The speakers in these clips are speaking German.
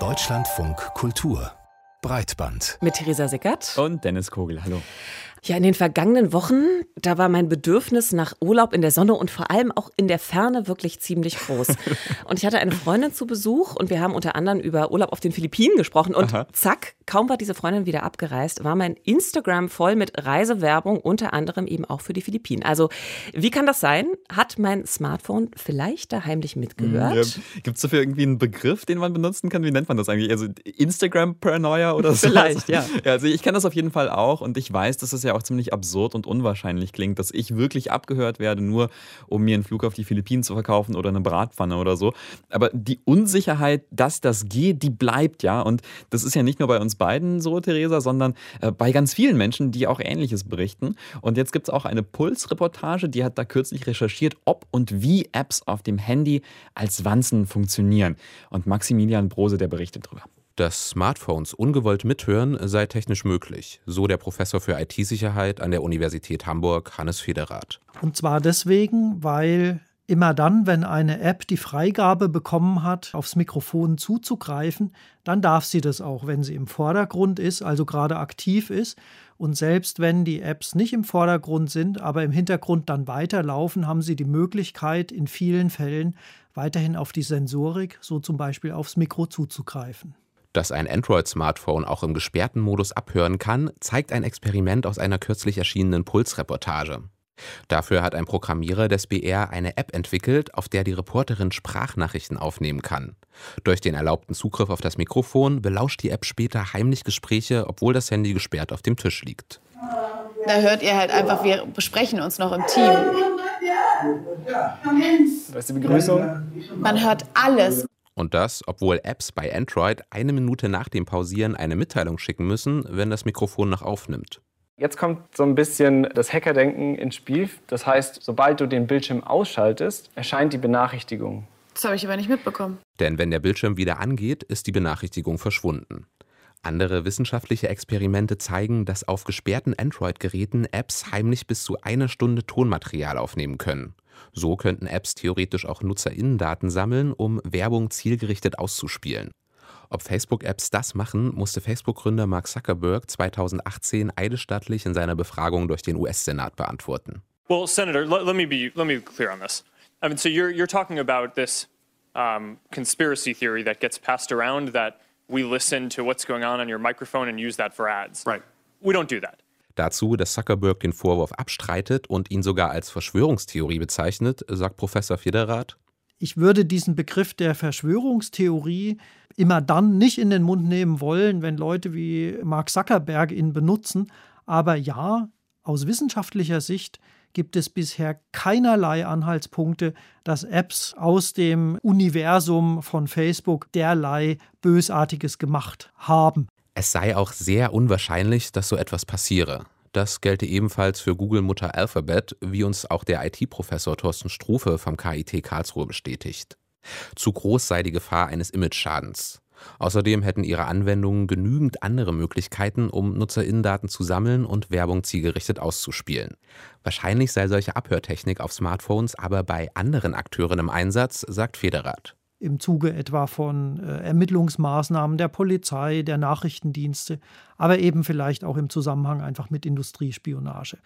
Deutschlandfunk Kultur Breitband. Mit Theresa Sickert. Und Dennis Kogel. Hallo. Ja, in den vergangenen Wochen, da war mein Bedürfnis nach Urlaub in der Sonne und vor allem auch in der Ferne wirklich ziemlich groß. und ich hatte eine Freundin zu Besuch und wir haben unter anderem über Urlaub auf den Philippinen gesprochen und Aha. zack, kaum war diese Freundin wieder abgereist, war mein Instagram voll mit Reisewerbung, unter anderem eben auch für die Philippinen. Also, wie kann das sein? Hat mein Smartphone vielleicht da heimlich mitgehört? Ja. Gibt es dafür irgendwie einen Begriff, den man benutzen kann? Wie nennt man das eigentlich? Also Instagram-Paranoia oder so? Vielleicht, ja. ja. Also ich kenne das auf jeden Fall auch und ich weiß, dass es ja auch ziemlich absurd und unwahrscheinlich klingt, dass ich wirklich abgehört werde, nur um mir einen Flug auf die Philippinen zu verkaufen oder eine Bratpfanne oder so. Aber die Unsicherheit, dass das geht, die bleibt ja. Und das ist ja nicht nur bei uns beiden so, Theresa, sondern äh, bei ganz vielen Menschen, die auch Ähnliches berichten. Und jetzt gibt es auch eine Puls-Reportage, die hat da kürzlich recherchiert, ob und wie Apps auf dem Handy als Wanzen funktionieren. Und Maximilian Brose, der berichtet darüber dass Smartphones ungewollt mithören, sei technisch möglich, so der Professor für IT-Sicherheit an der Universität Hamburg, Hannes Federath. Und zwar deswegen, weil immer dann, wenn eine App die Freigabe bekommen hat, aufs Mikrofon zuzugreifen, dann darf sie das auch, wenn sie im Vordergrund ist, also gerade aktiv ist. Und selbst wenn die Apps nicht im Vordergrund sind, aber im Hintergrund dann weiterlaufen, haben sie die Möglichkeit, in vielen Fällen weiterhin auf die Sensorik, so zum Beispiel aufs Mikro zuzugreifen. Dass ein Android-Smartphone auch im gesperrten Modus abhören kann, zeigt ein Experiment aus einer kürzlich erschienenen Puls-Reportage. Dafür hat ein Programmierer des BR eine App entwickelt, auf der die Reporterin Sprachnachrichten aufnehmen kann. Durch den erlaubten Zugriff auf das Mikrofon belauscht die App später heimlich Gespräche, obwohl das Handy gesperrt auf dem Tisch liegt. Da hört ihr halt einfach, wir besprechen uns noch im Team. Das ist die Begrüßung. Man hört alles. Und das, obwohl Apps bei Android eine Minute nach dem Pausieren eine Mitteilung schicken müssen, wenn das Mikrofon noch aufnimmt. Jetzt kommt so ein bisschen das Hackerdenken ins Spiel. Das heißt, sobald du den Bildschirm ausschaltest, erscheint die Benachrichtigung. Das habe ich aber nicht mitbekommen. Denn wenn der Bildschirm wieder angeht, ist die Benachrichtigung verschwunden. Andere wissenschaftliche Experimente zeigen, dass auf gesperrten Android-Geräten Apps heimlich bis zu einer Stunde Tonmaterial aufnehmen können. So könnten Apps theoretisch auch Nutzerinnendaten sammeln, um Werbung zielgerichtet auszuspielen. Ob Facebook-Apps das machen, musste Facebook-Gründer Mark Zuckerberg 2018 eidesstattlich in seiner Befragung durch den US-Senat beantworten. Well, Senator, let, let, me be let me clear on this. I mean, so you're you're talking about this um, conspiracy theory that gets passed around that we listen to what's going on on your microphone and use that for ads. Right. We don't do that. Dazu, dass Zuckerberg den Vorwurf abstreitet und ihn sogar als Verschwörungstheorie bezeichnet, sagt Professor Federath. Ich würde diesen Begriff der Verschwörungstheorie immer dann nicht in den Mund nehmen wollen, wenn Leute wie Mark Zuckerberg ihn benutzen. Aber ja, aus wissenschaftlicher Sicht gibt es bisher keinerlei Anhaltspunkte, dass Apps aus dem Universum von Facebook derlei Bösartiges gemacht haben. Es sei auch sehr unwahrscheinlich, dass so etwas passiere. Das gelte ebenfalls für Google-Mutter Alphabet, wie uns auch der IT-Professor Thorsten Strufe vom KIT Karlsruhe bestätigt. Zu groß sei die Gefahr eines Image-Schadens. Außerdem hätten ihre Anwendungen genügend andere Möglichkeiten, um Nutzerinnendaten zu sammeln und Werbung zielgerichtet auszuspielen. Wahrscheinlich sei solche Abhörtechnik auf Smartphones aber bei anderen Akteuren im Einsatz, sagt Federath im Zuge etwa von äh, Ermittlungsmaßnahmen der Polizei, der Nachrichtendienste, aber eben vielleicht auch im Zusammenhang einfach mit Industriespionage.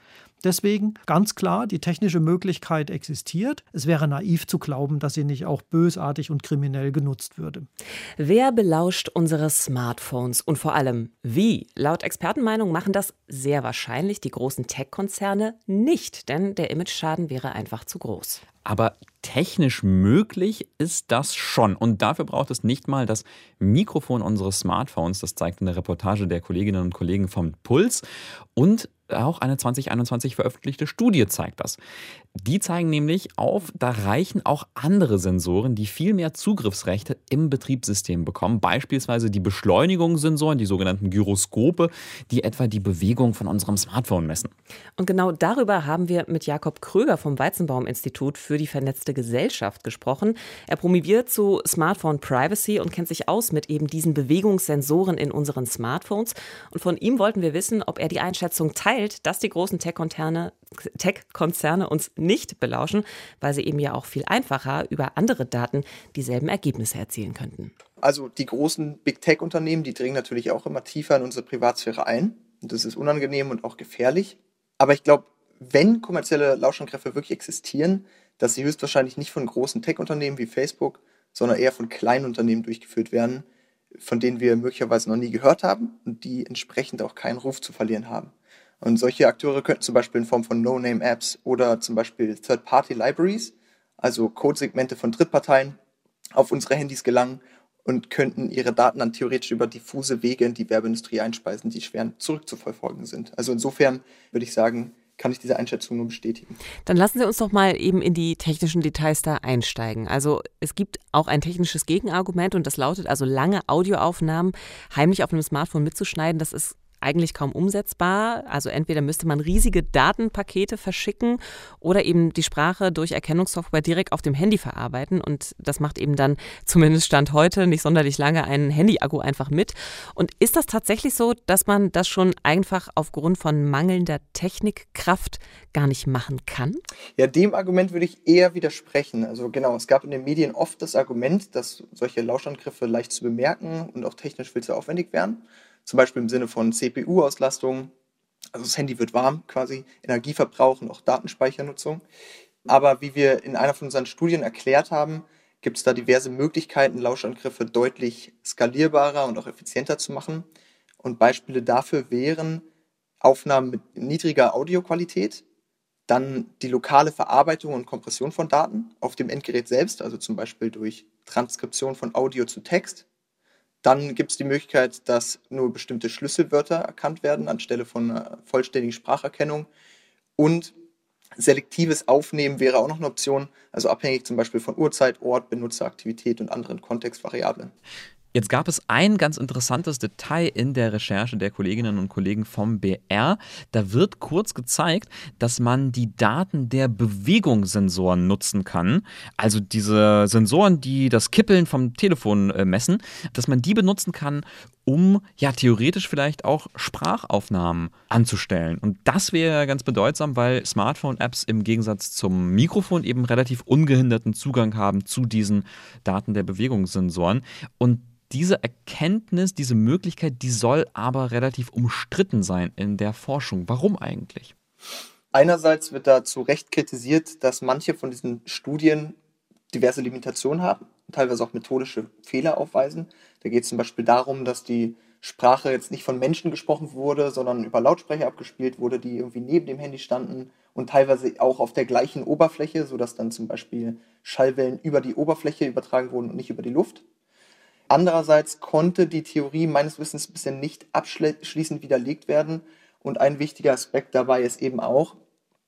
Deswegen ganz klar, die technische Möglichkeit existiert. Es wäre naiv zu glauben, dass sie nicht auch bösartig und kriminell genutzt würde. Wer belauscht unsere Smartphones und vor allem wie? Laut Expertenmeinung machen das sehr wahrscheinlich die großen Tech-Konzerne nicht, denn der Imageschaden wäre einfach zu groß. Aber technisch möglich ist das schon. Und dafür braucht es nicht mal das Mikrofon unseres Smartphones. Das zeigt eine Reportage der Kolleginnen und Kollegen vom Puls. Und auch eine 2021 veröffentlichte Studie zeigt das. Die zeigen nämlich auf, da reichen auch andere Sensoren, die viel mehr Zugriffsrechte im Betriebssystem bekommen. Beispielsweise die Beschleunigungssensoren, die sogenannten Gyroskope, die etwa die Bewegung von unserem Smartphone messen. Und genau darüber haben wir mit Jakob Kröger vom Weizenbaum-Institut für die vernetzte Gesellschaft gesprochen. Er promoviert zu Smartphone Privacy und kennt sich aus mit eben diesen Bewegungssensoren in unseren Smartphones. Und von ihm wollten wir wissen, ob er die Einschätzung teilt teilt, dass die großen Tech-Konzerne Tech uns nicht belauschen, weil sie eben ja auch viel einfacher über andere Daten dieselben Ergebnisse erzielen könnten. Also die großen Big Tech-Unternehmen, die dringen natürlich auch immer tiefer in unsere Privatsphäre ein. Und das ist unangenehm und auch gefährlich. Aber ich glaube, wenn kommerzielle Lauschangreifer wirklich existieren, dass sie höchstwahrscheinlich nicht von großen Tech-Unternehmen wie Facebook, sondern eher von kleinen Unternehmen durchgeführt werden, von denen wir möglicherweise noch nie gehört haben und die entsprechend auch keinen Ruf zu verlieren haben. Und solche Akteure könnten zum Beispiel in Form von No-Name-Apps oder zum Beispiel Third-Party-Libraries, also Codesegmente von Drittparteien, auf unsere Handys gelangen und könnten ihre Daten dann theoretisch über diffuse Wege in die Werbeindustrie einspeisen, die schwer zurückzuverfolgen sind. Also insofern würde ich sagen, kann ich diese Einschätzung nur bestätigen. Dann lassen Sie uns doch mal eben in die technischen Details da einsteigen. Also es gibt auch ein technisches Gegenargument und das lautet also lange Audioaufnahmen heimlich auf einem Smartphone mitzuschneiden, das ist eigentlich kaum umsetzbar. Also entweder müsste man riesige Datenpakete verschicken oder eben die Sprache durch Erkennungssoftware direkt auf dem Handy verarbeiten. Und das macht eben dann zumindest Stand heute nicht sonderlich lange einen Handy-Akku einfach mit. Und ist das tatsächlich so, dass man das schon einfach aufgrund von mangelnder Technikkraft gar nicht machen kann? Ja, dem Argument würde ich eher widersprechen. Also genau, es gab in den Medien oft das Argument, dass solche Lauschangriffe leicht zu bemerken und auch technisch viel zu aufwendig wären zum Beispiel im Sinne von CPU-Auslastung. Also das Handy wird warm quasi, Energieverbrauch und auch Datenspeichernutzung. Aber wie wir in einer von unseren Studien erklärt haben, gibt es da diverse Möglichkeiten, Lauschangriffe deutlich skalierbarer und auch effizienter zu machen. Und Beispiele dafür wären Aufnahmen mit niedriger Audioqualität, dann die lokale Verarbeitung und Kompression von Daten auf dem Endgerät selbst, also zum Beispiel durch Transkription von Audio zu Text dann gibt es die Möglichkeit, dass nur bestimmte Schlüsselwörter erkannt werden anstelle von einer vollständigen Spracherkennung. Und selektives Aufnehmen wäre auch noch eine Option, also abhängig zum Beispiel von Uhrzeit, Ort, Benutzeraktivität und anderen Kontextvariablen. Jetzt gab es ein ganz interessantes Detail in der Recherche der Kolleginnen und Kollegen vom BR. Da wird kurz gezeigt, dass man die Daten der Bewegungssensoren nutzen kann. Also diese Sensoren, die das Kippeln vom Telefon äh, messen, dass man die benutzen kann, um ja theoretisch vielleicht auch Sprachaufnahmen anzustellen. Und das wäre ganz bedeutsam, weil Smartphone-Apps im Gegensatz zum Mikrofon eben relativ ungehinderten Zugang haben zu diesen Daten der Bewegungssensoren. Und diese Erkenntnis, diese Möglichkeit, die soll aber relativ umstritten sein in der Forschung. Warum eigentlich? Einerseits wird da zu Recht kritisiert, dass manche von diesen Studien diverse Limitationen haben teilweise auch methodische Fehler aufweisen. Da geht es zum Beispiel darum, dass die Sprache jetzt nicht von Menschen gesprochen wurde, sondern über Lautsprecher abgespielt wurde, die irgendwie neben dem Handy standen und teilweise auch auf der gleichen Oberfläche, sodass dann zum Beispiel Schallwellen über die Oberfläche übertragen wurden und nicht über die Luft. Andererseits konnte die Theorie meines Wissens bisher nicht abschließend widerlegt werden. Und ein wichtiger Aspekt dabei ist eben auch,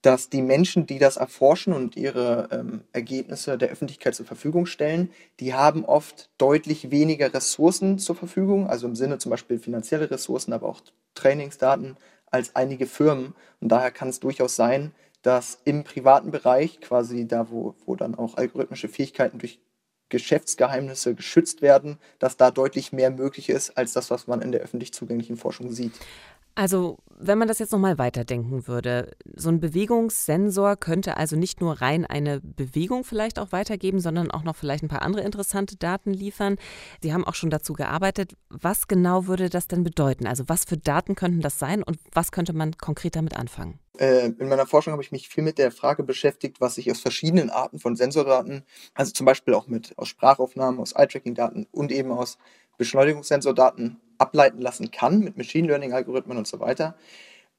dass die Menschen, die das erforschen und ihre ähm, Ergebnisse der Öffentlichkeit zur Verfügung stellen, die haben oft deutlich weniger Ressourcen zur Verfügung, also im Sinne zum Beispiel finanzielle Ressourcen, aber auch Trainingsdaten als einige Firmen. Und daher kann es durchaus sein, dass im privaten Bereich, quasi da, wo, wo dann auch algorithmische Fähigkeiten durch Geschäftsgeheimnisse geschützt werden, dass da deutlich mehr möglich ist als das, was man in der öffentlich zugänglichen Forschung sieht. Also, wenn man das jetzt nochmal weiterdenken würde, so ein Bewegungssensor könnte also nicht nur rein eine Bewegung vielleicht auch weitergeben, sondern auch noch vielleicht ein paar andere interessante Daten liefern. Sie haben auch schon dazu gearbeitet. Was genau würde das denn bedeuten? Also, was für Daten könnten das sein und was könnte man konkret damit anfangen? Äh, in meiner Forschung habe ich mich viel mit der Frage beschäftigt, was sich aus verschiedenen Arten von Sensordaten, also zum Beispiel auch mit aus Sprachaufnahmen, aus Eye-Tracking-Daten und eben aus Beschleunigungssensordaten ableiten lassen kann mit Machine Learning-Algorithmen und so weiter.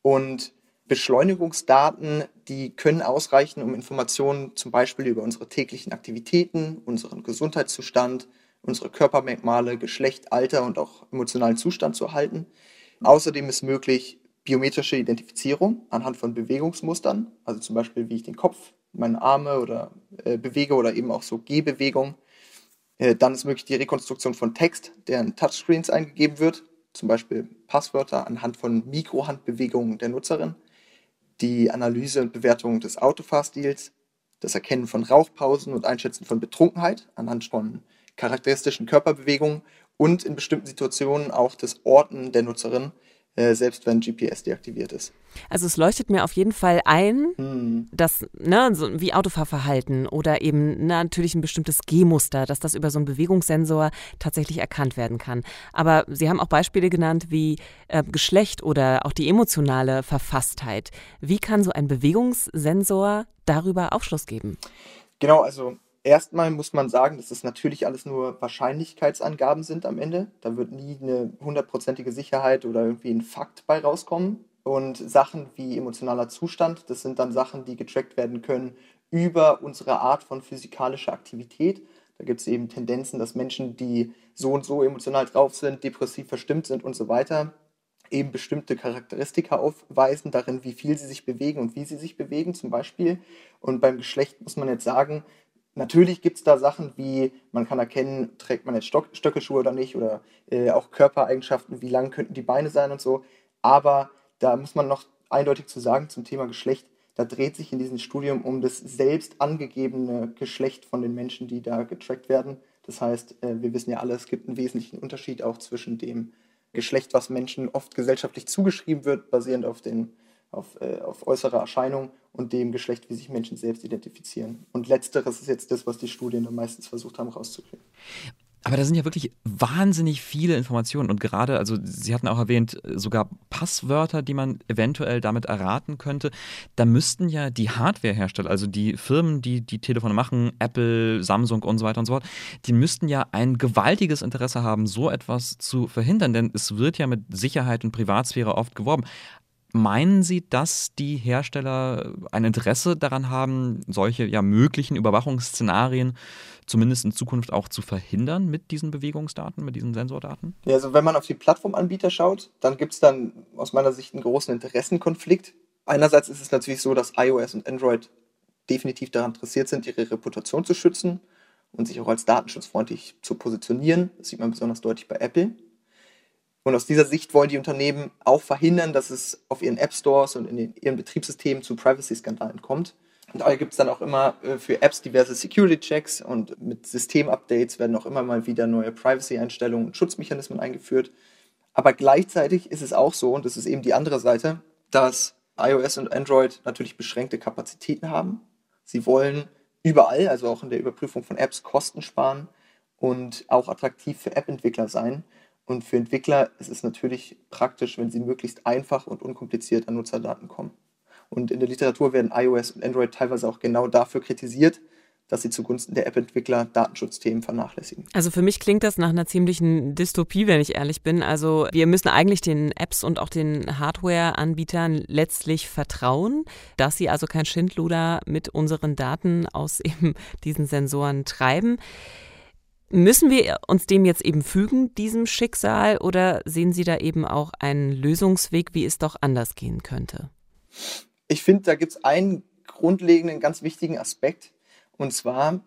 Und Beschleunigungsdaten, die können ausreichen, um Informationen zum Beispiel über unsere täglichen Aktivitäten, unseren Gesundheitszustand, unsere Körpermerkmale, Geschlecht, Alter und auch emotionalen Zustand zu erhalten. Außerdem ist möglich, biometrische Identifizierung anhand von Bewegungsmustern, also zum Beispiel wie ich den Kopf, meine Arme oder äh, bewege oder eben auch so Gehbewegungen. Äh, dann ist möglich die Rekonstruktion von Text, der in Touchscreens eingegeben wird, zum Beispiel Passwörter anhand von Mikrohandbewegungen der Nutzerin, die Analyse und Bewertung des Autofahrstils, das Erkennen von Rauchpausen und Einschätzen von Betrunkenheit anhand von charakteristischen Körperbewegungen. Und in bestimmten Situationen auch des Orten der Nutzerin, äh, selbst wenn GPS deaktiviert ist. Also es leuchtet mir auf jeden Fall ein, hm. dass, ne, so wie Autofahrverhalten oder eben natürlich ein bestimmtes Gehmuster, dass das über so einen Bewegungssensor tatsächlich erkannt werden kann. Aber Sie haben auch Beispiele genannt wie äh, Geschlecht oder auch die emotionale Verfasstheit. Wie kann so ein Bewegungssensor darüber Aufschluss geben? Genau, also Erstmal muss man sagen, dass das natürlich alles nur Wahrscheinlichkeitsangaben sind am Ende. Da wird nie eine hundertprozentige Sicherheit oder irgendwie ein Fakt bei rauskommen. Und Sachen wie emotionaler Zustand, das sind dann Sachen, die getrackt werden können über unsere Art von physikalischer Aktivität. Da gibt es eben Tendenzen, dass Menschen, die so und so emotional drauf sind, depressiv verstimmt sind und so weiter, eben bestimmte Charakteristika aufweisen, darin, wie viel sie sich bewegen und wie sie sich bewegen zum Beispiel. Und beim Geschlecht muss man jetzt sagen, Natürlich gibt es da Sachen wie, man kann erkennen, trägt man jetzt Stock, Stöckelschuhe oder nicht, oder äh, auch Körpereigenschaften, wie lang könnten die Beine sein und so. Aber da muss man noch eindeutig zu sagen zum Thema Geschlecht, da dreht sich in diesem Studium um das selbst angegebene Geschlecht von den Menschen, die da getrackt werden. Das heißt, äh, wir wissen ja alle, es gibt einen wesentlichen Unterschied auch zwischen dem Geschlecht, was Menschen oft gesellschaftlich zugeschrieben wird, basierend auf den auf, äh, auf äußere Erscheinung und dem Geschlecht, wie sich Menschen selbst identifizieren. Und letzteres ist jetzt das, was die Studien dann meistens versucht haben rauszukriegen. Aber da sind ja wirklich wahnsinnig viele Informationen und gerade, also Sie hatten auch erwähnt, sogar Passwörter, die man eventuell damit erraten könnte. Da müssten ja die Hardwarehersteller, also die Firmen, die die Telefone machen, Apple, Samsung und so weiter und so fort, die müssten ja ein gewaltiges Interesse haben, so etwas zu verhindern, denn es wird ja mit Sicherheit und Privatsphäre oft geworben. Meinen Sie, dass die Hersteller ein Interesse daran haben, solche ja möglichen Überwachungsszenarien zumindest in Zukunft auch zu verhindern mit diesen Bewegungsdaten, mit diesen Sensordaten? Ja, also wenn man auf die Plattformanbieter schaut, dann gibt es dann aus meiner Sicht einen großen Interessenkonflikt. Einerseits ist es natürlich so, dass iOS und Android definitiv daran interessiert sind, ihre Reputation zu schützen und sich auch als datenschutzfreundlich zu positionieren. Das sieht man besonders deutlich bei Apple. Und aus dieser Sicht wollen die Unternehmen auch verhindern, dass es auf ihren App Stores und in den, ihren Betriebssystemen zu Privacy-Skandalen kommt. Und daher gibt es dann auch immer äh, für Apps diverse Security-Checks und mit System-Updates werden auch immer mal wieder neue Privacy-Einstellungen und Schutzmechanismen eingeführt. Aber gleichzeitig ist es auch so, und das ist eben die andere Seite, dass iOS und Android natürlich beschränkte Kapazitäten haben. Sie wollen überall, also auch in der Überprüfung von Apps, Kosten sparen und auch attraktiv für App-Entwickler sein. Und für Entwickler ist es natürlich praktisch, wenn sie möglichst einfach und unkompliziert an Nutzerdaten kommen. Und in der Literatur werden iOS und Android teilweise auch genau dafür kritisiert, dass sie zugunsten der App-Entwickler Datenschutzthemen vernachlässigen. Also für mich klingt das nach einer ziemlichen Dystopie, wenn ich ehrlich bin. Also wir müssen eigentlich den Apps und auch den Hardware-Anbietern letztlich vertrauen, dass sie also kein Schindluder mit unseren Daten aus eben diesen Sensoren treiben. Müssen wir uns dem jetzt eben fügen, diesem Schicksal, oder sehen Sie da eben auch einen Lösungsweg, wie es doch anders gehen könnte? Ich finde, da gibt es einen grundlegenden, ganz wichtigen Aspekt, und zwar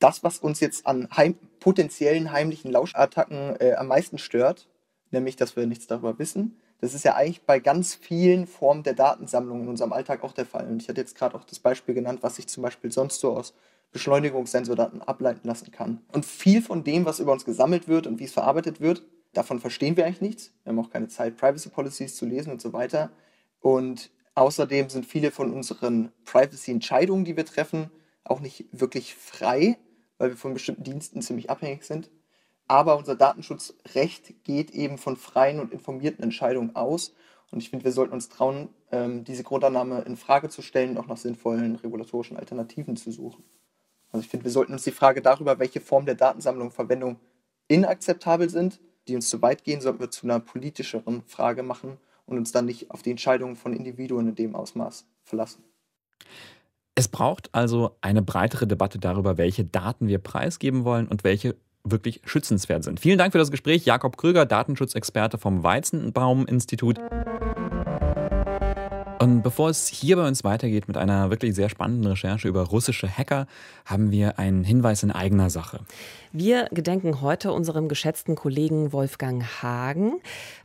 das, was uns jetzt an heim potenziellen heimlichen Lauschattacken äh, am meisten stört, nämlich, dass wir nichts darüber wissen. Das ist ja eigentlich bei ganz vielen Formen der Datensammlung in unserem Alltag auch der Fall. Und ich hatte jetzt gerade auch das Beispiel genannt, was sich zum Beispiel sonst so aus Beschleunigungssensordaten ableiten lassen kann. Und viel von dem, was über uns gesammelt wird und wie es verarbeitet wird, davon verstehen wir eigentlich nichts. Wir haben auch keine Zeit, Privacy Policies zu lesen und so weiter. Und außerdem sind viele von unseren Privacy-Entscheidungen, die wir treffen, auch nicht wirklich frei, weil wir von bestimmten Diensten ziemlich abhängig sind. Aber unser Datenschutzrecht geht eben von freien und informierten Entscheidungen aus. Und ich finde, wir sollten uns trauen, ähm, diese Grundannahme in Frage zu stellen und auch nach sinnvollen regulatorischen Alternativen zu suchen. Also ich finde, wir sollten uns die Frage darüber, welche Formen der Datensammlung und Verwendung inakzeptabel sind, die uns zu weit gehen, sollten wir zu einer politischeren Frage machen und uns dann nicht auf die Entscheidungen von Individuen in dem Ausmaß verlassen. Es braucht also eine breitere Debatte darüber, welche Daten wir preisgeben wollen und welche wirklich schützenswert sind. Vielen Dank für das Gespräch, Jakob Krüger, Datenschutzexperte vom Weizenbaum-Institut. Und bevor es hier bei uns weitergeht mit einer wirklich sehr spannenden Recherche über russische Hacker, haben wir einen Hinweis in eigener Sache. Wir gedenken heute unserem geschätzten Kollegen Wolfgang Hagen.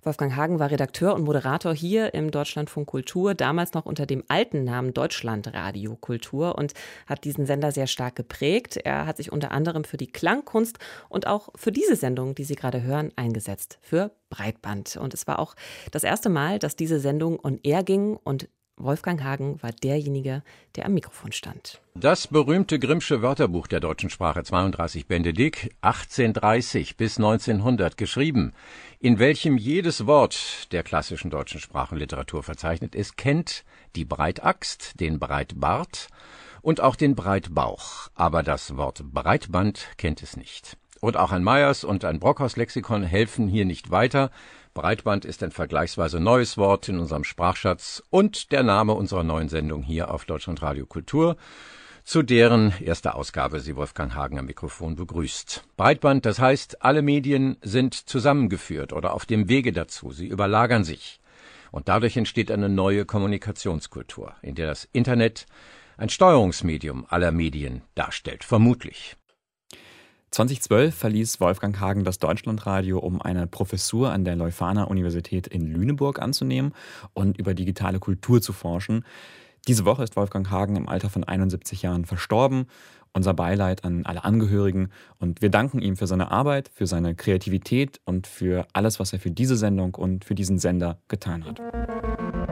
Wolfgang Hagen war Redakteur und Moderator hier im Deutschlandfunk Kultur, damals noch unter dem alten Namen Deutschlandradio Kultur und hat diesen Sender sehr stark geprägt. Er hat sich unter anderem für die Klangkunst und auch für diese Sendung, die Sie gerade hören, eingesetzt, für Breitband. Und es war auch das erste Mal, dass diese Sendung on air ging und Wolfgang Hagen war derjenige, der am Mikrofon stand. Das berühmte Grimmsche Wörterbuch der deutschen Sprache 32 Bände dick, 1830 bis 1900 geschrieben, in welchem jedes Wort der klassischen deutschen Sprachenliteratur verzeichnet ist, kennt die Breitaxt, den Breitbart und auch den Breitbauch, aber das Wort Breitband kennt es nicht. Und auch ein Meyers und ein Brockhaus Lexikon helfen hier nicht weiter, Breitband ist ein vergleichsweise neues Wort in unserem Sprachschatz und der Name unserer neuen Sendung hier auf Deutschlandradio Kultur, zu deren erster Ausgabe Sie Wolfgang Hagen am Mikrofon begrüßt. Breitband, das heißt, alle Medien sind zusammengeführt oder auf dem Wege dazu, sie überlagern sich. Und dadurch entsteht eine neue Kommunikationskultur, in der das Internet ein Steuerungsmedium aller Medien darstellt, vermutlich. 2012 verließ Wolfgang Hagen das Deutschlandradio, um eine Professur an der Leuphana Universität in Lüneburg anzunehmen und über digitale Kultur zu forschen. Diese Woche ist Wolfgang Hagen im Alter von 71 Jahren verstorben. Unser Beileid an alle Angehörigen und wir danken ihm für seine Arbeit, für seine Kreativität und für alles, was er für diese Sendung und für diesen Sender getan hat.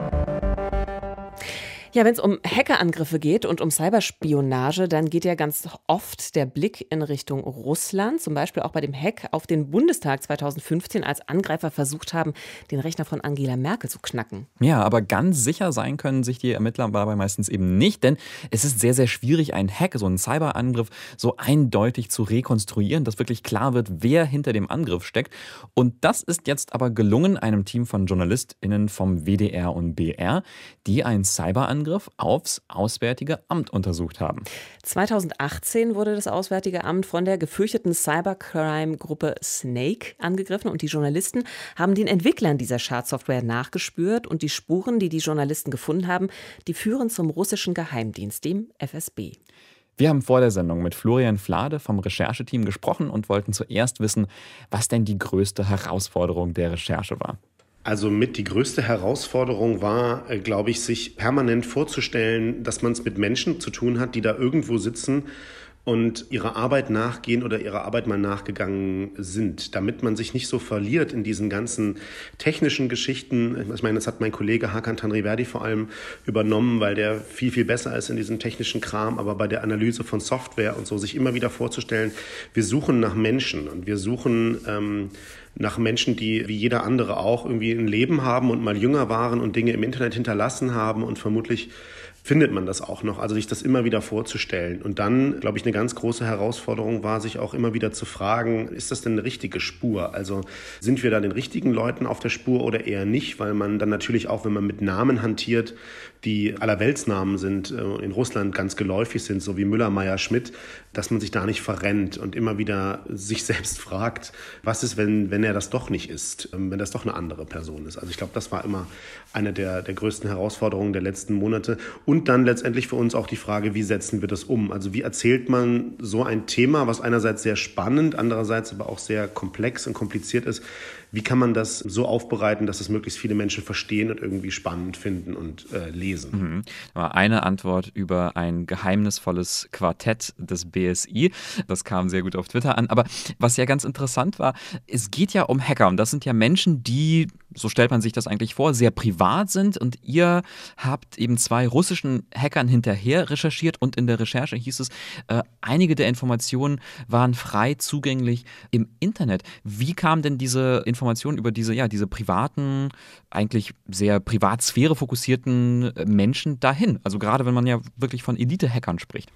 Ja, wenn es um Hackerangriffe geht und um Cyberspionage, dann geht ja ganz oft der Blick in Richtung Russland. Zum Beispiel auch bei dem Hack auf den Bundestag 2015, als Angreifer versucht haben, den Rechner von Angela Merkel zu knacken. Ja, aber ganz sicher sein können sich die Ermittler dabei meistens eben nicht, denn es ist sehr, sehr schwierig, einen Hack, so einen Cyberangriff so eindeutig zu rekonstruieren, dass wirklich klar wird, wer hinter dem Angriff steckt. Und das ist jetzt aber gelungen einem Team von JournalistInnen vom WDR und BR, die einen Cyberangriff Angriff aufs Auswärtige Amt untersucht haben. 2018 wurde das Auswärtige Amt von der gefürchteten Cybercrime-Gruppe Snake angegriffen und die Journalisten haben den Entwicklern dieser Schadsoftware nachgespürt und die Spuren, die die Journalisten gefunden haben, die führen zum russischen Geheimdienst, dem FSB. Wir haben vor der Sendung mit Florian Flade vom Rechercheteam gesprochen und wollten zuerst wissen, was denn die größte Herausforderung der Recherche war. Also mit die größte Herausforderung war, äh, glaube ich, sich permanent vorzustellen, dass man es mit Menschen zu tun hat, die da irgendwo sitzen und ihrer Arbeit nachgehen oder ihrer Arbeit mal nachgegangen sind, damit man sich nicht so verliert in diesen ganzen technischen Geschichten. Ich meine, das hat mein Kollege Hakan Tanriverdi vor allem übernommen, weil der viel, viel besser ist in diesem technischen Kram, aber bei der Analyse von Software und so, sich immer wieder vorzustellen, wir suchen nach Menschen und wir suchen ähm, nach Menschen, die wie jeder andere auch irgendwie ein Leben haben und mal jünger waren und Dinge im Internet hinterlassen haben und vermutlich findet man das auch noch. Also sich das immer wieder vorzustellen. Und dann, glaube ich, eine ganz große Herausforderung war, sich auch immer wieder zu fragen, ist das denn eine richtige Spur? Also sind wir da den richtigen Leuten auf der Spur oder eher nicht? Weil man dann natürlich auch, wenn man mit Namen hantiert, die Allerweltsnamen sind, äh, in Russland ganz geläufig sind, so wie Müller, Meyer, Schmidt, dass man sich da nicht verrennt und immer wieder sich selbst fragt, was ist, wenn, wenn er das doch nicht ist, ähm, wenn das doch eine andere Person ist. Also ich glaube, das war immer eine der, der größten Herausforderungen der letzten Monate. Und dann letztendlich für uns auch die Frage, wie setzen wir das um? Also wie erzählt man so ein Thema, was einerseits sehr spannend, andererseits aber auch sehr komplex und kompliziert ist, wie kann man das so aufbereiten, dass es möglichst viele Menschen verstehen und irgendwie spannend finden und äh, lesen? Mhm. Eine Antwort über ein geheimnisvolles Quartett des BSI. Das kam sehr gut auf Twitter an. Aber was ja ganz interessant war, es geht ja um Hacker und das sind ja Menschen, die so stellt man sich das eigentlich vor, sehr privat sind und ihr habt eben zwei russischen Hackern hinterher recherchiert und in der Recherche hieß es, äh, einige der Informationen waren frei zugänglich im Internet. Wie kam denn diese Information über diese, ja, diese privaten, eigentlich sehr Privatsphäre fokussierten äh, Menschen dahin? Also gerade wenn man ja wirklich von Elite-Hackern spricht.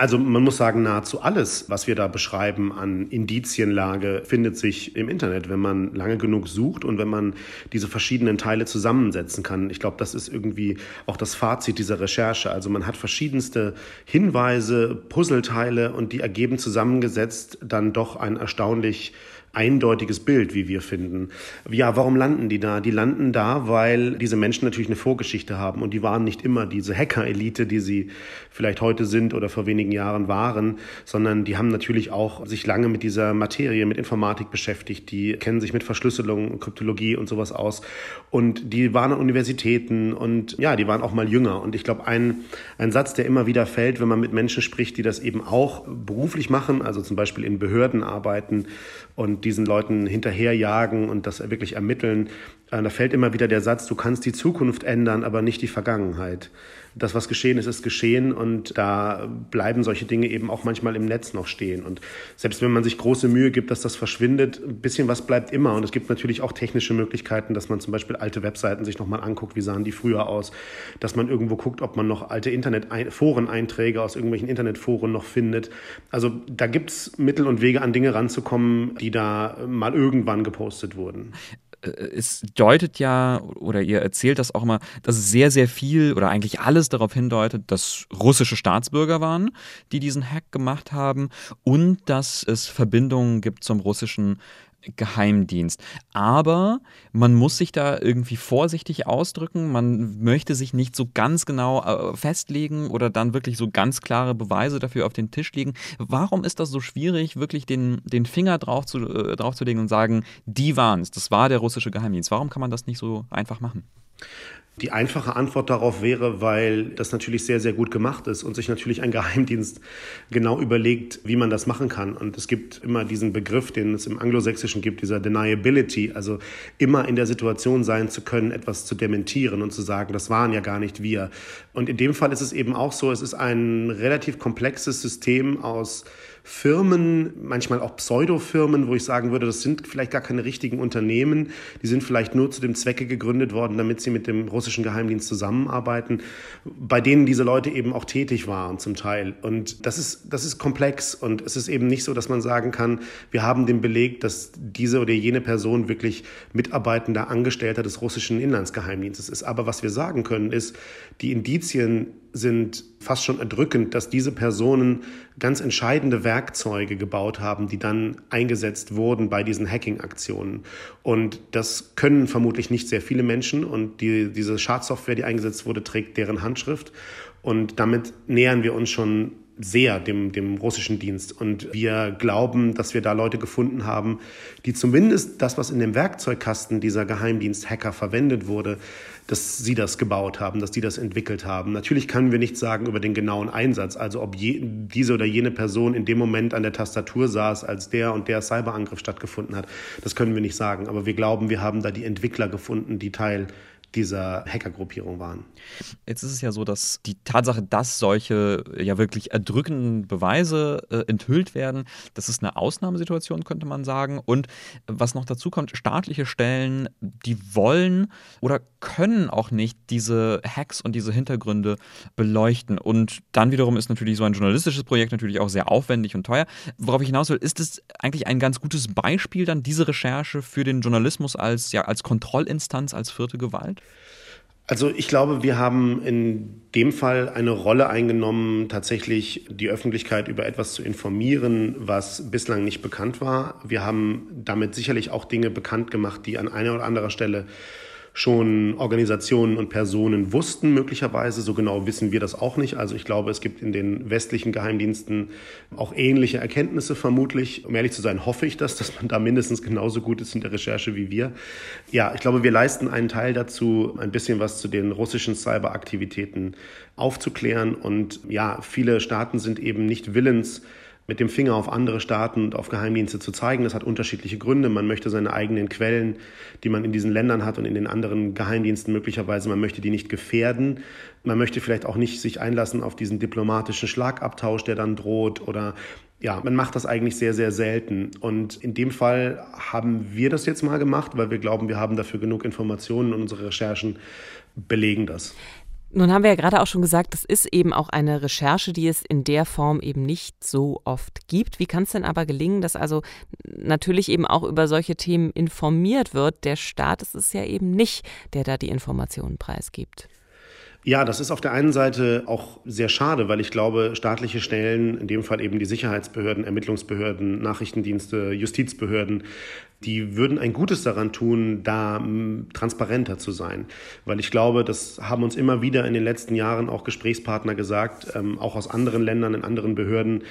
Also man muss sagen, nahezu alles, was wir da beschreiben an Indizienlage, findet sich im Internet, wenn man lange genug sucht und wenn man diese verschiedenen Teile zusammensetzen kann. Ich glaube, das ist irgendwie auch das Fazit dieser Recherche. Also man hat verschiedenste Hinweise, Puzzleteile und die ergeben zusammengesetzt dann doch ein erstaunlich eindeutiges Bild, wie wir finden. Ja, warum landen die da? Die landen da, weil diese Menschen natürlich eine Vorgeschichte haben und die waren nicht immer diese Hacker-Elite, die sie vielleicht heute sind oder vor wenigen Jahren waren, sondern die haben natürlich auch sich lange mit dieser Materie, mit Informatik beschäftigt. Die kennen sich mit Verschlüsselung, Kryptologie und sowas aus und die waren an Universitäten und ja, die waren auch mal jünger. Und ich glaube, ein, ein Satz, der immer wieder fällt, wenn man mit Menschen spricht, die das eben auch beruflich machen, also zum Beispiel in Behörden arbeiten und diesen Leuten hinterherjagen und das wirklich ermitteln. Äh, da fällt immer wieder der Satz, du kannst die Zukunft ändern, aber nicht die Vergangenheit das, was geschehen ist, ist geschehen und da bleiben solche Dinge eben auch manchmal im Netz noch stehen. Und selbst wenn man sich große Mühe gibt, dass das verschwindet, ein bisschen was bleibt immer. Und es gibt natürlich auch technische Möglichkeiten, dass man zum Beispiel alte Webseiten sich nochmal anguckt, wie sahen die früher aus, dass man irgendwo guckt, ob man noch alte Internet-Foreneinträge aus irgendwelchen Internetforen noch findet. Also da gibt es Mittel und Wege, an Dinge ranzukommen, die da mal irgendwann gepostet wurden. Äh, es deutet ja, oder ihr erzählt das auch immer, dass sehr, sehr viel oder eigentlich alles darauf hindeutet, dass russische Staatsbürger waren, die diesen Hack gemacht haben und dass es Verbindungen gibt zum russischen Geheimdienst. Aber man muss sich da irgendwie vorsichtig ausdrücken. Man möchte sich nicht so ganz genau äh, festlegen oder dann wirklich so ganz klare Beweise dafür auf den Tisch legen. Warum ist das so schwierig, wirklich den, den Finger drauf zu, äh, drauf zu legen und sagen, die waren es, das war der russische Geheimdienst? Warum kann man das nicht so einfach machen? Die einfache Antwort darauf wäre, weil das natürlich sehr, sehr gut gemacht ist und sich natürlich ein Geheimdienst genau überlegt, wie man das machen kann. Und es gibt immer diesen Begriff, den es im Anglosächsischen gibt, dieser Deniability, also immer in der Situation sein zu können, etwas zu dementieren und zu sagen, das waren ja gar nicht wir. Und in dem Fall ist es eben auch so, es ist ein relativ komplexes System aus Firmen, manchmal auch Pseudofirmen, wo ich sagen würde, das sind vielleicht gar keine richtigen Unternehmen, die sind vielleicht nur zu dem Zwecke gegründet worden, damit sie mit dem russischen Geheimdienst zusammenarbeiten, bei denen diese Leute eben auch tätig waren zum Teil. Und das ist, das ist komplex und es ist eben nicht so, dass man sagen kann, wir haben den Beleg, dass diese oder jene Person wirklich mitarbeitender Angestellter des russischen Inlandsgeheimdienstes ist. Aber was wir sagen können, ist, die Indizien sind fast schon erdrückend, dass diese Personen ganz entscheidende Werkzeuge gebaut haben, die dann eingesetzt wurden bei diesen Hacking-Aktionen. Und das können vermutlich nicht sehr viele Menschen. Und die, diese Schadsoftware, die eingesetzt wurde, trägt deren Handschrift. Und damit nähern wir uns schon sehr dem, dem russischen Dienst. Und wir glauben, dass wir da Leute gefunden haben, die zumindest das, was in dem Werkzeugkasten dieser Geheimdienst-Hacker verwendet wurde, dass sie das gebaut haben, dass die das entwickelt haben. Natürlich können wir nichts sagen über den genauen Einsatz, also ob je, diese oder jene Person in dem Moment an der Tastatur saß, als der und der Cyberangriff stattgefunden hat. Das können wir nicht sagen. Aber wir glauben, wir haben da die Entwickler gefunden, die Teil dieser Hackergruppierung waren. Jetzt ist es ja so, dass die Tatsache, dass solche ja wirklich erdrückenden Beweise äh, enthüllt werden, das ist eine Ausnahmesituation, könnte man sagen. Und was noch dazu kommt, staatliche Stellen, die wollen oder können auch nicht diese Hacks und diese Hintergründe beleuchten. Und dann wiederum ist natürlich so ein journalistisches Projekt natürlich auch sehr aufwendig und teuer. Worauf ich hinaus will, ist es eigentlich ein ganz gutes Beispiel dann diese Recherche für den Journalismus als ja als Kontrollinstanz, als vierte Gewalt? Also ich glaube, wir haben in dem Fall eine Rolle eingenommen, tatsächlich die Öffentlichkeit über etwas zu informieren, was bislang nicht bekannt war. Wir haben damit sicherlich auch Dinge bekannt gemacht, die an einer oder anderer Stelle schon Organisationen und Personen wussten, möglicherweise. So genau wissen wir das auch nicht. Also ich glaube, es gibt in den westlichen Geheimdiensten auch ähnliche Erkenntnisse vermutlich. Um ehrlich zu sein, hoffe ich das, dass man da mindestens genauso gut ist in der Recherche wie wir. Ja, ich glaube, wir leisten einen Teil dazu, ein bisschen was zu den russischen Cyberaktivitäten aufzuklären. Und ja, viele Staaten sind eben nicht willens, mit dem Finger auf andere Staaten und auf Geheimdienste zu zeigen. Das hat unterschiedliche Gründe. Man möchte seine eigenen Quellen, die man in diesen Ländern hat und in den anderen Geheimdiensten möglicherweise, man möchte die nicht gefährden. Man möchte vielleicht auch nicht sich einlassen auf diesen diplomatischen Schlagabtausch, der dann droht oder ja, man macht das eigentlich sehr, sehr selten. Und in dem Fall haben wir das jetzt mal gemacht, weil wir glauben, wir haben dafür genug Informationen und unsere Recherchen belegen das. Nun haben wir ja gerade auch schon gesagt, das ist eben auch eine Recherche, die es in der Form eben nicht so oft gibt. Wie kann es denn aber gelingen, dass also natürlich eben auch über solche Themen informiert wird? Der Staat ist es ja eben nicht, der da die Informationen preisgibt. Ja, das ist auf der einen Seite auch sehr schade, weil ich glaube, staatliche Stellen, in dem Fall eben die Sicherheitsbehörden, Ermittlungsbehörden, Nachrichtendienste, Justizbehörden, die würden ein Gutes daran tun, da transparenter zu sein. Weil ich glaube, das haben uns immer wieder in den letzten Jahren auch Gesprächspartner gesagt, ähm, auch aus anderen Ländern, in anderen Behörden.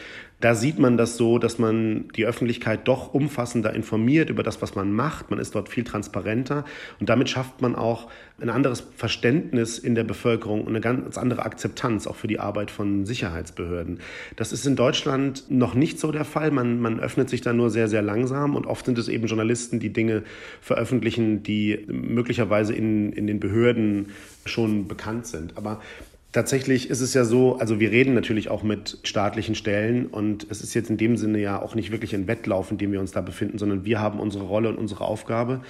Da sieht man das so, dass man die Öffentlichkeit doch umfassender informiert über das, was man macht. Man ist dort viel transparenter und damit schafft man auch ein anderes Verständnis in der Bevölkerung und eine ganz andere Akzeptanz auch für die Arbeit von Sicherheitsbehörden. Das ist in Deutschland noch nicht so der Fall. Man, man öffnet sich da nur sehr, sehr langsam und oft sind es eben Journalisten, die Dinge veröffentlichen, die möglicherweise in, in den Behörden schon bekannt sind. Aber Tatsächlich ist es ja so, also wir reden natürlich auch mit staatlichen Stellen und es ist jetzt in dem Sinne ja auch nicht wirklich ein Wettlauf, in dem wir uns da befinden, sondern wir haben unsere Rolle und unsere Aufgabe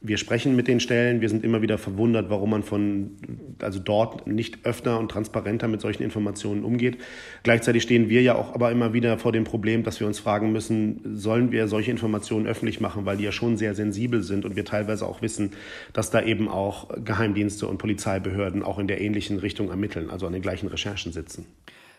wir sprechen mit den Stellen. Wir sind immer wieder verwundert, warum man von, also dort nicht öfter und transparenter mit solchen Informationen umgeht. Gleichzeitig stehen wir ja auch aber immer wieder vor dem Problem, dass wir uns fragen müssen, sollen wir solche Informationen öffentlich machen, weil die ja schon sehr sensibel sind und wir teilweise auch wissen, dass da eben auch Geheimdienste und Polizeibehörden auch in der ähnlichen Richtung ermitteln, also an den gleichen Recherchen sitzen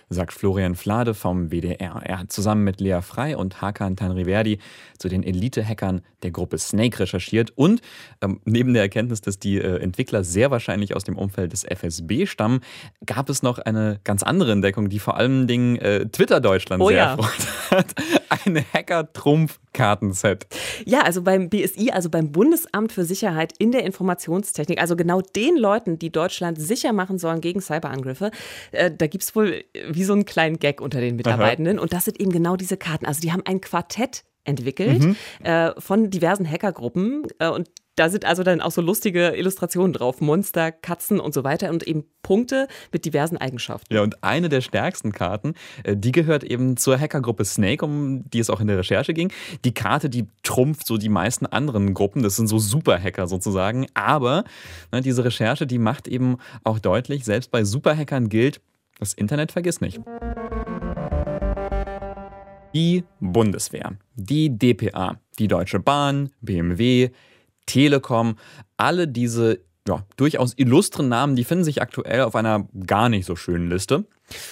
sagt Florian Flade vom WDR. Er hat zusammen mit Lea Frei und Hakan Tanriverdi zu den Elite-Hackern der Gruppe Snake recherchiert und ähm, neben der Erkenntnis, dass die äh, Entwickler sehr wahrscheinlich aus dem Umfeld des FSB stammen, gab es noch eine ganz andere Entdeckung, die vor allen Dingen äh, Twitter Deutschland oh, sehr ja. erfreut hat. Ein Hacker-Trumpf-Kartenset. Ja, also beim BSI, also beim Bundesamt für Sicherheit in der Informationstechnik, also genau den Leuten, die Deutschland sicher machen sollen gegen Cyberangriffe, äh, da gibt es wohl wie so einen kleinen Gag unter den Mitarbeitenden. Aha. Und das sind eben genau diese Karten. Also die haben ein Quartett entwickelt mhm. äh, von diversen Hackergruppen äh, und da sind also dann auch so lustige Illustrationen drauf. Monster, Katzen und so weiter und eben Punkte mit diversen Eigenschaften. Ja, und eine der stärksten Karten, äh, die gehört eben zur Hackergruppe Snake, um die es auch in der Recherche ging. Die Karte, die trumpft so die meisten anderen Gruppen. Das sind so Superhacker sozusagen. Aber ne, diese Recherche, die macht eben auch deutlich, selbst bei Superhackern gilt, das Internet vergisst nicht. Die Bundeswehr, die DPA, die Deutsche Bahn, BMW, Telekom, alle diese ja, durchaus illustren Namen, die finden sich aktuell auf einer gar nicht so schönen Liste.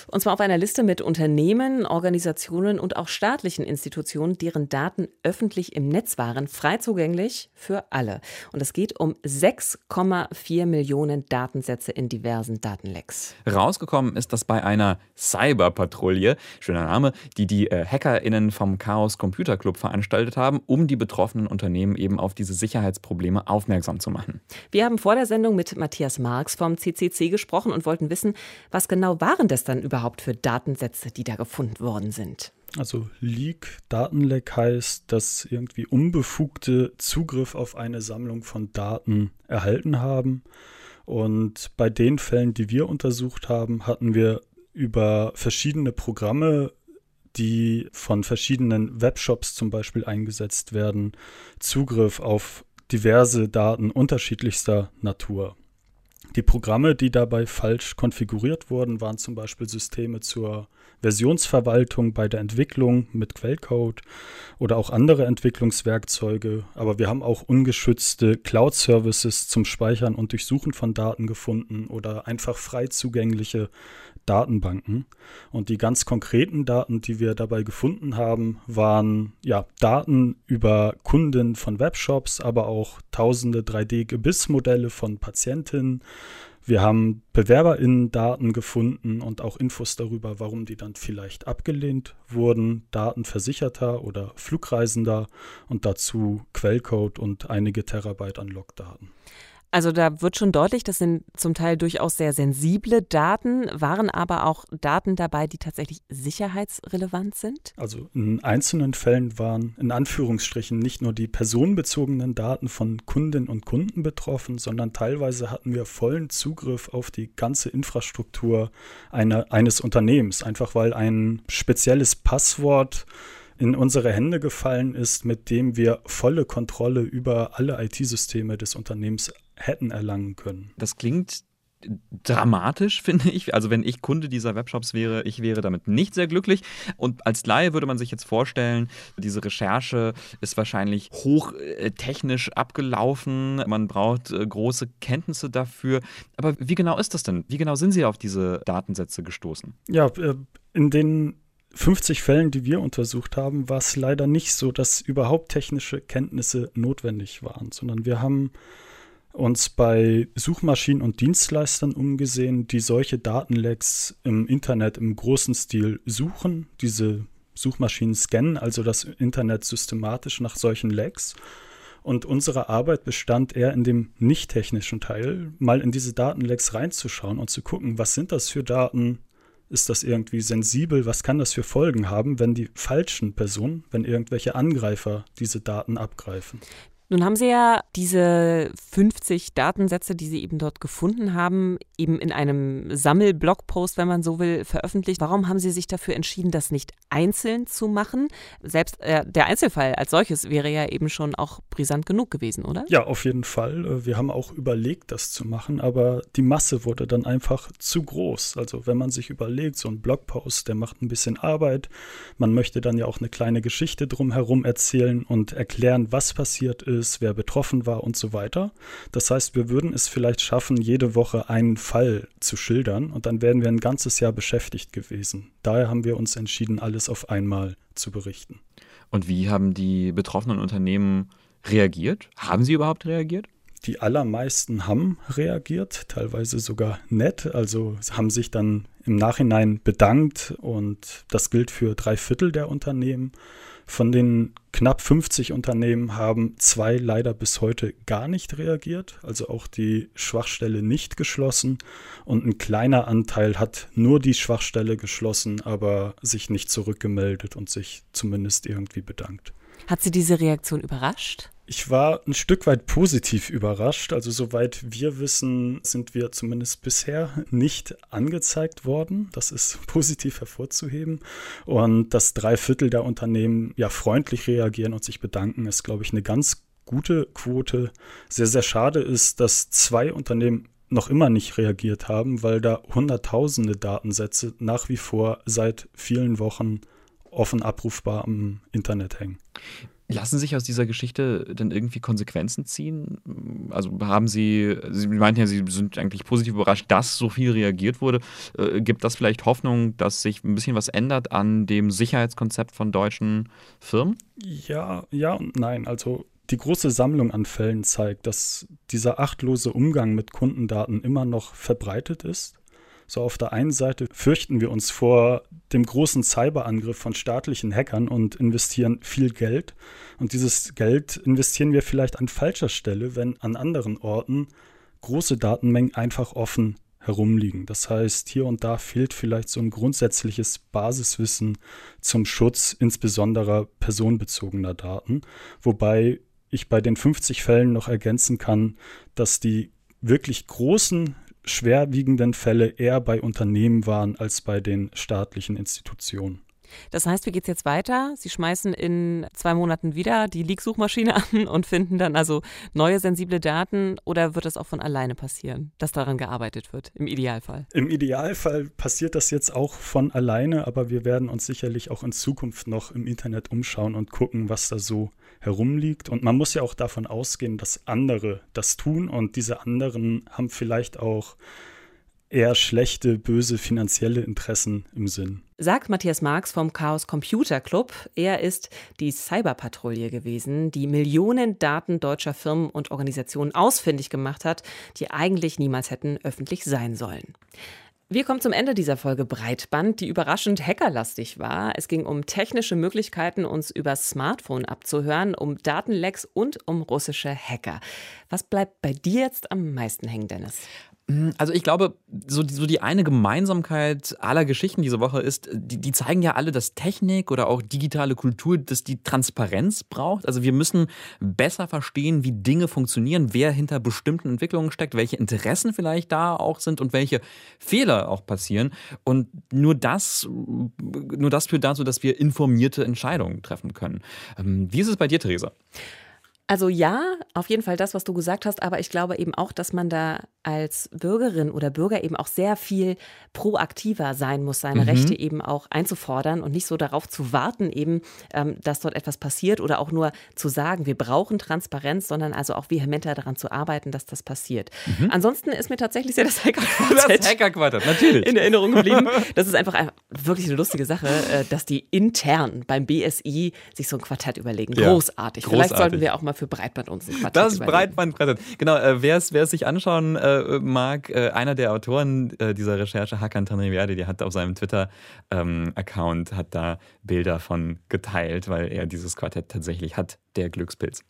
Und zwar auf einer Liste mit Unternehmen, Organisationen und auch staatlichen Institutionen, deren Daten öffentlich im Netz waren, frei zugänglich für alle. Und es geht um 6,4 Millionen Datensätze in diversen Datenlecks. Rausgekommen ist das bei einer Cyberpatrouille, schöner Name, die die äh, HackerInnen vom Chaos Computer Club veranstaltet haben, um die betroffenen Unternehmen eben auf diese Sicherheitsprobleme aufmerksam zu machen. Wir haben vor der Sendung mit Matthias Marx vom CCC gesprochen und wollten wissen, was genau waren das dann überhaupt für Datensätze, die da gefunden worden sind? Also Leak, Datenleck heißt, dass irgendwie Unbefugte Zugriff auf eine Sammlung von Daten erhalten haben. Und bei den Fällen, die wir untersucht haben, hatten wir über verschiedene Programme, die von verschiedenen Webshops zum Beispiel eingesetzt werden, Zugriff auf diverse Daten unterschiedlichster Natur. Die Programme, die dabei falsch konfiguriert wurden, waren zum Beispiel Systeme zur Versionsverwaltung bei der Entwicklung mit Quellcode oder auch andere Entwicklungswerkzeuge. Aber wir haben auch ungeschützte Cloud-Services zum Speichern und Durchsuchen von Daten gefunden oder einfach frei zugängliche Datenbanken. Und die ganz konkreten Daten, die wir dabei gefunden haben, waren ja Daten über Kunden von Webshops, aber auch tausende 3D-Gebissmodelle von Patientinnen. Wir haben BewerberInnen-Daten gefunden und auch Infos darüber, warum die dann vielleicht abgelehnt wurden, Daten Versicherter oder Flugreisender und dazu Quellcode und einige Terabyte an Logdaten. Also da wird schon deutlich, das sind zum Teil durchaus sehr sensible Daten, waren aber auch Daten dabei, die tatsächlich sicherheitsrelevant sind? Also in einzelnen Fällen waren in Anführungsstrichen nicht nur die personenbezogenen Daten von Kundinnen und Kunden betroffen, sondern teilweise hatten wir vollen Zugriff auf die ganze Infrastruktur einer, eines Unternehmens, einfach weil ein spezielles Passwort in unsere Hände gefallen ist, mit dem wir volle Kontrolle über alle IT-Systeme des Unternehmens hätten erlangen können. Das klingt dramatisch, finde ich. Also wenn ich Kunde dieser Webshops wäre, ich wäre damit nicht sehr glücklich. Und als Laie würde man sich jetzt vorstellen, diese Recherche ist wahrscheinlich hochtechnisch abgelaufen. Man braucht äh, große Kenntnisse dafür. Aber wie genau ist das denn? Wie genau sind Sie auf diese Datensätze gestoßen? Ja, äh, in den 50 Fällen, die wir untersucht haben, war es leider nicht so, dass überhaupt technische Kenntnisse notwendig waren, sondern wir haben uns bei Suchmaschinen und Dienstleistern umgesehen, die solche Datenlecks im Internet im großen Stil suchen, diese Suchmaschinen scannen, also das Internet systematisch nach solchen Lecks. Und unsere Arbeit bestand eher in dem nicht technischen Teil, mal in diese Datenlecks reinzuschauen und zu gucken, was sind das für Daten, ist das irgendwie sensibel, was kann das für Folgen haben, wenn die falschen Personen, wenn irgendwelche Angreifer diese Daten abgreifen. Nun haben Sie ja diese 50 Datensätze, die Sie eben dort gefunden haben, eben in einem Sammelblogpost, wenn man so will, veröffentlicht. Warum haben Sie sich dafür entschieden, das nicht einzeln zu machen? Selbst äh, der Einzelfall als solches wäre ja eben schon auch brisant genug gewesen, oder? Ja, auf jeden Fall. Äh, wir haben auch überlegt, das zu machen, aber die Masse wurde dann einfach zu groß. Also wenn man sich überlegt, so ein Blogpost, der macht ein bisschen Arbeit. Man möchte dann ja auch eine kleine Geschichte drumherum erzählen und erklären, was passiert ist ist, wer betroffen war und so weiter. Das heißt, wir würden es vielleicht schaffen, jede Woche einen Fall zu schildern und dann wären wir ein ganzes Jahr beschäftigt gewesen. Daher haben wir uns entschieden, alles auf einmal zu berichten. Und wie haben die betroffenen Unternehmen reagiert? Haben sie überhaupt reagiert? Die allermeisten haben reagiert, teilweise sogar nett, also haben sich dann im Nachhinein bedankt und das gilt für drei Viertel der Unternehmen. Von den knapp 50 Unternehmen haben zwei leider bis heute gar nicht reagiert, also auch die Schwachstelle nicht geschlossen. Und ein kleiner Anteil hat nur die Schwachstelle geschlossen, aber sich nicht zurückgemeldet und sich zumindest irgendwie bedankt. Hat Sie diese Reaktion überrascht? Ich war ein Stück weit positiv überrascht. Also soweit wir wissen, sind wir zumindest bisher nicht angezeigt worden. Das ist positiv hervorzuheben. Und dass drei Viertel der Unternehmen ja freundlich reagieren und sich bedanken, ist, glaube ich, eine ganz gute Quote. Sehr, sehr schade ist, dass zwei Unternehmen noch immer nicht reagiert haben, weil da hunderttausende Datensätze nach wie vor seit vielen Wochen offen abrufbar am Internet hängen. Lassen sich aus dieser Geschichte denn irgendwie Konsequenzen ziehen? Also haben Sie, Sie meinten ja, Sie sind eigentlich positiv überrascht, dass so viel reagiert wurde. Äh, gibt das vielleicht Hoffnung, dass sich ein bisschen was ändert an dem Sicherheitskonzept von deutschen Firmen? Ja, ja und nein. Also die große Sammlung an Fällen zeigt, dass dieser achtlose Umgang mit Kundendaten immer noch verbreitet ist so auf der einen Seite fürchten wir uns vor dem großen Cyberangriff von staatlichen Hackern und investieren viel Geld. Und dieses Geld investieren wir vielleicht an falscher Stelle, wenn an anderen Orten große Datenmengen einfach offen herumliegen. Das heißt, hier und da fehlt vielleicht so ein grundsätzliches Basiswissen zum Schutz insbesondere personenbezogener Daten, wobei ich bei den 50 Fällen noch ergänzen kann, dass die wirklich großen schwerwiegenden Fälle eher bei Unternehmen waren als bei den staatlichen Institutionen. Das heißt, wie geht es jetzt weiter? Sie schmeißen in zwei Monaten wieder die Leak-Suchmaschine an und finden dann also neue sensible Daten oder wird das auch von alleine passieren, dass daran gearbeitet wird, im Idealfall? Im Idealfall passiert das jetzt auch von alleine, aber wir werden uns sicherlich auch in Zukunft noch im Internet umschauen und gucken, was da so herumliegt. Und man muss ja auch davon ausgehen, dass andere das tun und diese anderen haben vielleicht auch eher schlechte, böse finanzielle Interessen im Sinn. Sagt Matthias Marx vom Chaos Computer Club. Er ist die Cyberpatrouille gewesen, die Millionen Daten deutscher Firmen und Organisationen ausfindig gemacht hat, die eigentlich niemals hätten öffentlich sein sollen. Wir kommen zum Ende dieser Folge Breitband, die überraschend hackerlastig war. Es ging um technische Möglichkeiten, uns über Smartphone abzuhören, um Datenlecks und um russische Hacker. Was bleibt bei dir jetzt am meisten hängen, Dennis? Mm, also ich glaube, so die, so die eine Gemeinsamkeit aller Geschichten diese Woche ist, die, die zeigen ja alle, dass Technik oder auch digitale Kultur, dass die Transparenz braucht. Also wir müssen besser verstehen, wie Dinge funktionieren, wer hinter bestimmten Entwicklungen steckt, welche Interessen vielleicht da auch sind und welche Fehler auch passieren. Und nur das, nur das führt dazu, dass wir informierte Entscheidungen treffen können. Ähm, wie ist es bei dir, Theresa? Also ja, auf jeden Fall das, was du gesagt hast, aber ich glaube eben auch, dass man da als Bürgerin oder Bürger eben auch sehr viel proaktiver sein muss, seine mhm. Rechte eben auch einzufordern und nicht so darauf zu warten, eben, ähm, dass dort etwas passiert oder auch nur zu sagen, wir brauchen Transparenz, sondern also auch vehementer daran zu arbeiten, dass das passiert. Mhm. Ansonsten ist mir tatsächlich sehr das Hacker-Quartett das Hacker natürlich. in Erinnerung geblieben. Das ist einfach wirklich eine lustige Sache, äh, dass die intern beim BSI sich so ein Quartett überlegen. Großartig. Ja, großartig. Vielleicht sollten wir auch mal für Breitband uns ein Quartett Das Breitband-Quartett. Genau, äh, wer es sich anschauen äh, mag, äh, einer der Autoren äh, dieser Recherche, Hakan Tanriviadi, der hat auf seinem Twitter-Account ähm, hat da Bilder von geteilt, weil er dieses Quartett tatsächlich hat, der Glückspilz.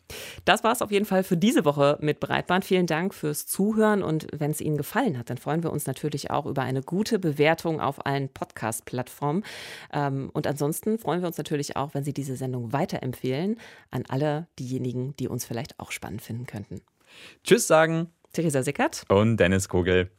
Das war es auf jeden Fall für diese Woche mit Breitband. Vielen Dank fürs Zuhören und wenn es Ihnen gefallen hat, dann freuen wir uns natürlich auch über eine gute Bewertung auf allen Podcast-Plattformen. Ähm, und ansonsten freuen wir uns natürlich auch, wenn Sie diese Sendung weiterempfehlen an alle diejenigen, die uns vielleicht auch spannend finden könnten. Tschüss sagen Theresa Sickert und Dennis Kogel.